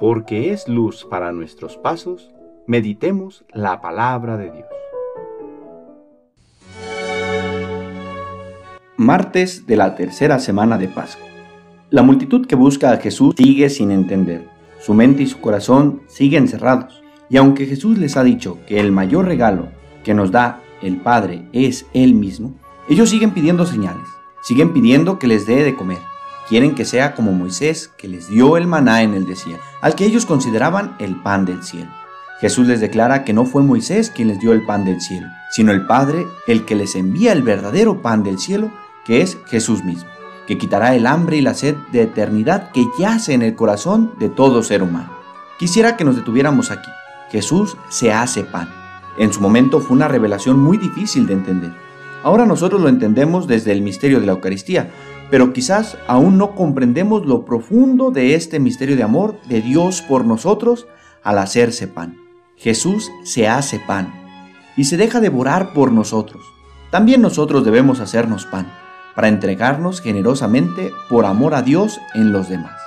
porque es luz para nuestros pasos, meditemos la palabra de Dios. Martes de la tercera semana de Pascua. La multitud que busca a Jesús sigue sin entender. Su mente y su corazón siguen cerrados. Y aunque Jesús les ha dicho que el mayor regalo que nos da el Padre es Él mismo, ellos siguen pidiendo señales, siguen pidiendo que les dé de comer. Quieren que sea como Moisés, que les dio el maná en el desierto, al que ellos consideraban el pan del cielo. Jesús les declara que no fue Moisés quien les dio el pan del cielo, sino el Padre el que les envía el verdadero pan del cielo, que es Jesús mismo, que quitará el hambre y la sed de eternidad que yace en el corazón de todo ser humano. Quisiera que nos detuviéramos aquí. Jesús se hace pan. En su momento fue una revelación muy difícil de entender. Ahora nosotros lo entendemos desde el misterio de la Eucaristía, pero quizás aún no comprendemos lo profundo de este misterio de amor de Dios por nosotros al hacerse pan. Jesús se hace pan y se deja devorar por nosotros. También nosotros debemos hacernos pan para entregarnos generosamente por amor a Dios en los demás.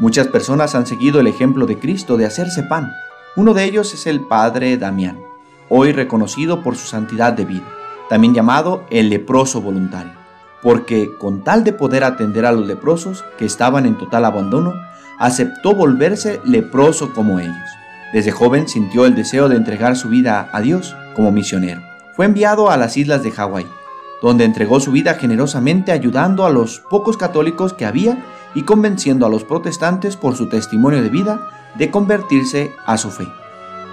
Muchas personas han seguido el ejemplo de Cristo de hacerse pan. Uno de ellos es el Padre Damián, hoy reconocido por su santidad de vida, también llamado el leproso voluntario porque con tal de poder atender a los leprosos que estaban en total abandono, aceptó volverse leproso como ellos. Desde joven sintió el deseo de entregar su vida a Dios como misionero. Fue enviado a las islas de Hawái, donde entregó su vida generosamente ayudando a los pocos católicos que había y convenciendo a los protestantes por su testimonio de vida de convertirse a su fe.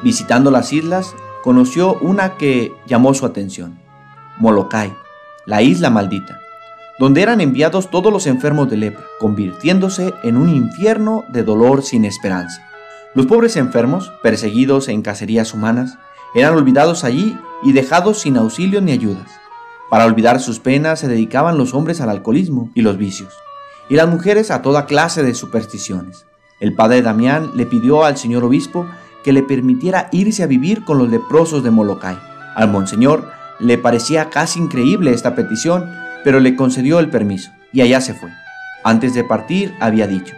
Visitando las islas, conoció una que llamó su atención, Molokai, la isla maldita donde eran enviados todos los enfermos de lepra, convirtiéndose en un infierno de dolor sin esperanza. Los pobres enfermos, perseguidos en cacerías humanas, eran olvidados allí y dejados sin auxilio ni ayudas. Para olvidar sus penas se dedicaban los hombres al alcoholismo y los vicios, y las mujeres a toda clase de supersticiones. El padre Damián le pidió al señor obispo que le permitiera irse a vivir con los leprosos de Molokai. Al monseñor le parecía casi increíble esta petición, pero le concedió el permiso y allá se fue. Antes de partir había dicho,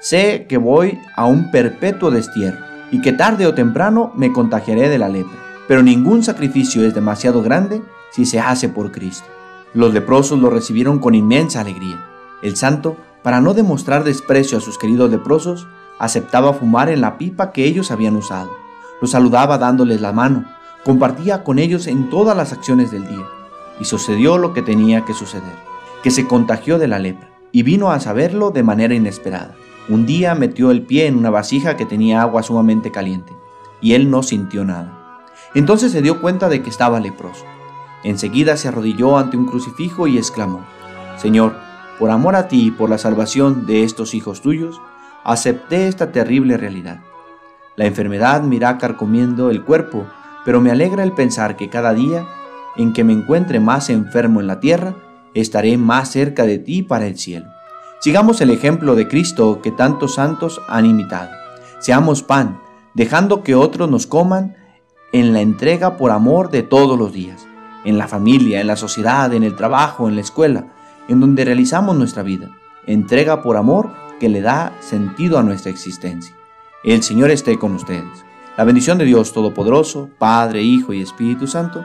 sé que voy a un perpetuo destierro y que tarde o temprano me contagiaré de la lepra, pero ningún sacrificio es demasiado grande si se hace por Cristo. Los leprosos lo recibieron con inmensa alegría. El santo, para no demostrar desprecio a sus queridos leprosos, aceptaba fumar en la pipa que ellos habían usado. Los saludaba dándoles la mano, compartía con ellos en todas las acciones del día y sucedió lo que tenía que suceder, que se contagió de la lepra, y vino a saberlo de manera inesperada. Un día metió el pie en una vasija que tenía agua sumamente caliente, y él no sintió nada. Entonces se dio cuenta de que estaba leproso. Enseguida se arrodilló ante un crucifijo y exclamó, Señor, por amor a ti y por la salvación de estos hijos tuyos, acepté esta terrible realidad. La enfermedad me irá carcomiendo el cuerpo, pero me alegra el pensar que cada día en que me encuentre más enfermo en la tierra, estaré más cerca de ti para el cielo. Sigamos el ejemplo de Cristo que tantos santos han imitado. Seamos pan, dejando que otros nos coman en la entrega por amor de todos los días, en la familia, en la sociedad, en el trabajo, en la escuela, en donde realizamos nuestra vida. Entrega por amor que le da sentido a nuestra existencia. El Señor esté con ustedes. La bendición de Dios Todopoderoso, Padre, Hijo y Espíritu Santo,